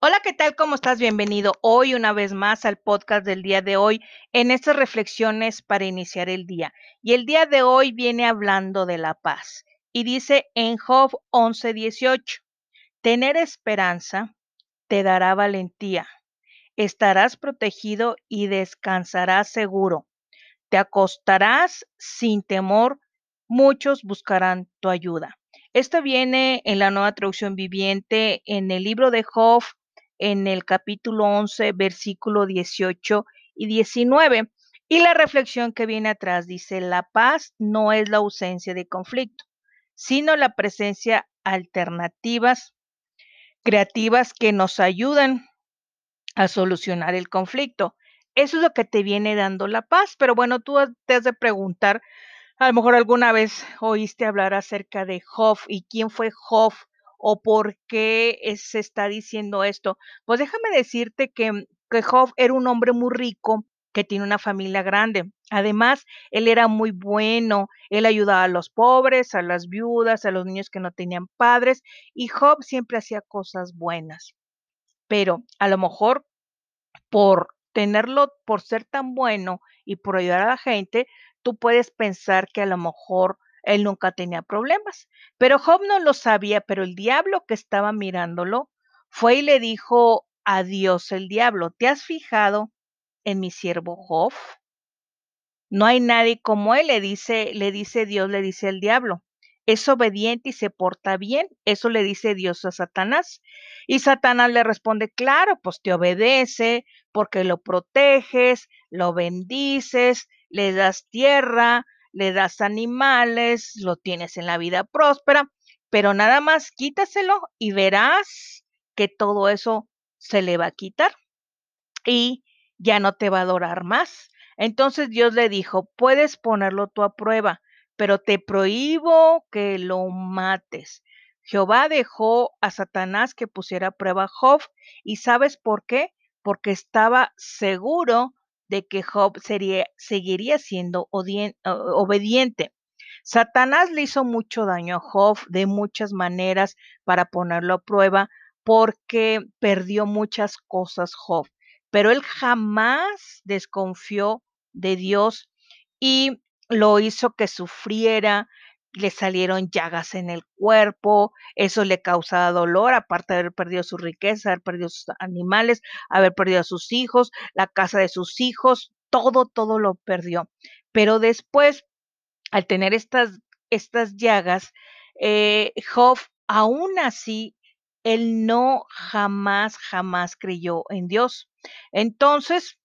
Hola, ¿qué tal? ¿Cómo estás? Bienvenido hoy una vez más al podcast del día de hoy en estas reflexiones para iniciar el día. Y el día de hoy viene hablando de la paz. Y dice en Job 11:18, tener esperanza te dará valentía. Estarás protegido y descansarás seguro. Te acostarás sin temor. Muchos buscarán tu ayuda. Esto viene en la nueva traducción viviente en el libro de Job en el capítulo 11, versículo 18 y 19. Y la reflexión que viene atrás dice, la paz no es la ausencia de conflicto, sino la presencia alternativas creativas que nos ayudan a solucionar el conflicto. Eso es lo que te viene dando la paz, pero bueno, tú te has de preguntar, a lo mejor alguna vez oíste hablar acerca de Job y quién fue Job o por qué se está diciendo esto. Pues déjame decirte que, que Job era un hombre muy rico que tiene una familia grande. Además, él era muy bueno, él ayudaba a los pobres, a las viudas, a los niños que no tenían padres, y Job siempre hacía cosas buenas. Pero a lo mejor por tenerlo, por ser tan bueno y por ayudar a la gente, tú puedes pensar que a lo mejor él nunca tenía problemas. Pero Job no lo sabía, pero el diablo que estaba mirándolo fue y le dijo a Dios el diablo, ¿te has fijado en mi siervo Job? No hay nadie como él, le dice, le dice Dios, le dice el diablo. Es obediente y se porta bien. Eso le dice Dios a Satanás. Y Satanás le responde, claro, pues te obedece porque lo proteges, lo bendices, le das tierra, le das animales, lo tienes en la vida próspera, pero nada más quítaselo y verás que todo eso se le va a quitar y ya no te va a adorar más. Entonces Dios le dijo, puedes ponerlo tú a prueba, pero te prohíbo que lo mates. Jehová dejó a Satanás que pusiera a prueba a Job y ¿sabes por qué? Porque estaba seguro de que Job sería, seguiría siendo obediente. Satanás le hizo mucho daño a Job de muchas maneras para ponerlo a prueba porque perdió muchas cosas Job, pero él jamás desconfió de Dios y lo hizo que sufriera, le salieron llagas en el cuerpo, eso le causaba dolor, aparte de haber perdido su riqueza, haber perdido sus animales, haber perdido a sus hijos, la casa de sus hijos, todo, todo lo perdió. Pero después, al tener estas, estas llagas, eh, Job, aún así, él no jamás, jamás creyó en Dios. Entonces,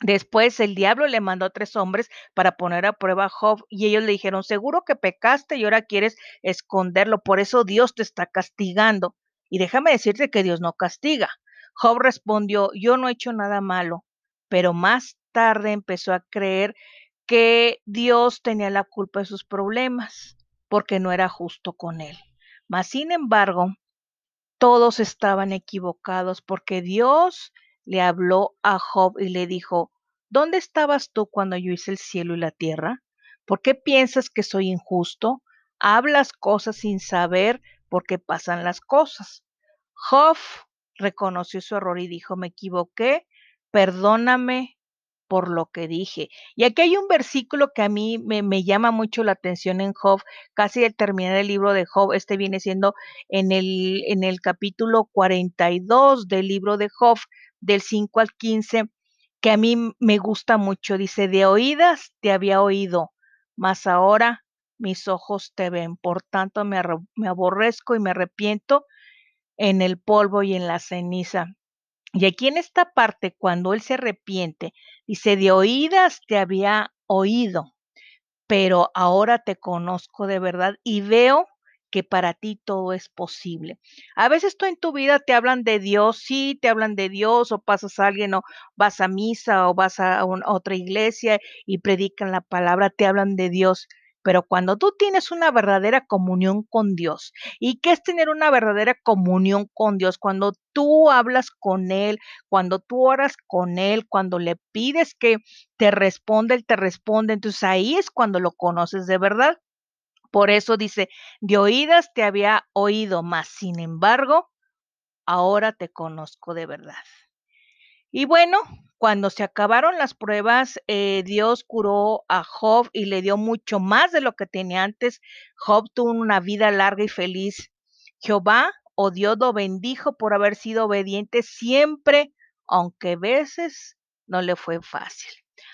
Después el diablo le mandó a tres hombres para poner a prueba a Job y ellos le dijeron, seguro que pecaste y ahora quieres esconderlo, por eso Dios te está castigando. Y déjame decirte que Dios no castiga. Job respondió, yo no he hecho nada malo, pero más tarde empezó a creer que Dios tenía la culpa de sus problemas, porque no era justo con él. Mas, sin embargo, todos estaban equivocados porque Dios le habló a Job y le dijo, ¿Dónde estabas tú cuando yo hice el cielo y la tierra? ¿Por qué piensas que soy injusto? Hablas cosas sin saber por qué pasan las cosas. Job reconoció su error y dijo, me equivoqué, perdóname por lo que dije. Y aquí hay un versículo que a mí me, me, llama mucho la atención en Job, casi al terminar el libro de Job, este viene siendo en el, en el capítulo 42 del libro de Job, del 5 al 15, que a mí me gusta mucho. Dice, de oídas te había oído, mas ahora mis ojos te ven. Por tanto, me, me aborrezco y me arrepiento en el polvo y en la ceniza. Y aquí en esta parte, cuando él se arrepiente, dice, de oídas te había oído, pero ahora te conozco de verdad y veo que para ti todo es posible. A veces tú en tu vida te hablan de Dios, sí, te hablan de Dios, o pasas a alguien, o vas a misa, o vas a, otra iglesia y predican la palabra, te hablan de Dios. Pero cuando tú tienes una verdadera comunión con Dios, ¿y qué es tener una verdadera comunión con Dios? Cuando tú hablas con Él, cuando tú oras con Él, cuando le pides que te responda, Él te responde, entonces ahí es cuando lo conoces de verdad. Por eso dice, de oídas te había oído, mas sin embargo, ahora te conozco de verdad. Y bueno, cuando se acabaron las pruebas, eh, Dios curó a Job y le dio mucho más de lo que tenía antes. Job tuvo una vida larga y feliz. Jehová o oh Dios lo bendijo por haber sido obediente siempre, aunque a veces no le fue fácil.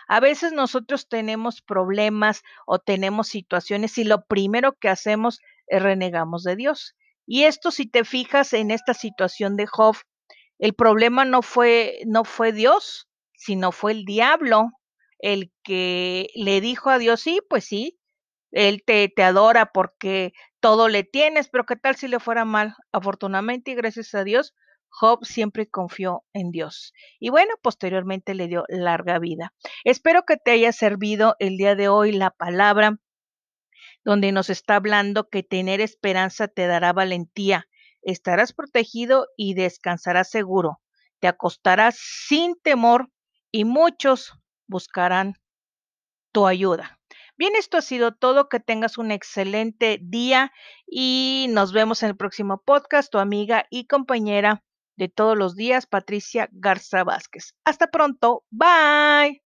A veces nosotros tenemos problemas o tenemos situaciones y lo primero que hacemos es renegamos de Dios. Y esto, si te fijas en esta situación de Job, el problema no fue, no fue Dios, sino fue el diablo el que le dijo a Dios, sí, pues sí, él te, te adora porque todo le tienes, pero ¿qué tal si le fuera mal? Afortunadamente y gracias a Dios, Job siempre confió en Dios. Y bueno, posteriormente le dio larga vida. Espero que te haya servido el día de hoy la palabra donde nos está hablando que tener esperanza te dará valentía, estarás protegido y descansarás seguro, te acostarás sin temor y muchos buscarán tu ayuda. Bien, esto ha sido todo. Que tengas un excelente día y nos vemos en el próximo podcast. Tu amiga y compañera de todos los días, Patricia Garza Vázquez. Hasta pronto. Bye.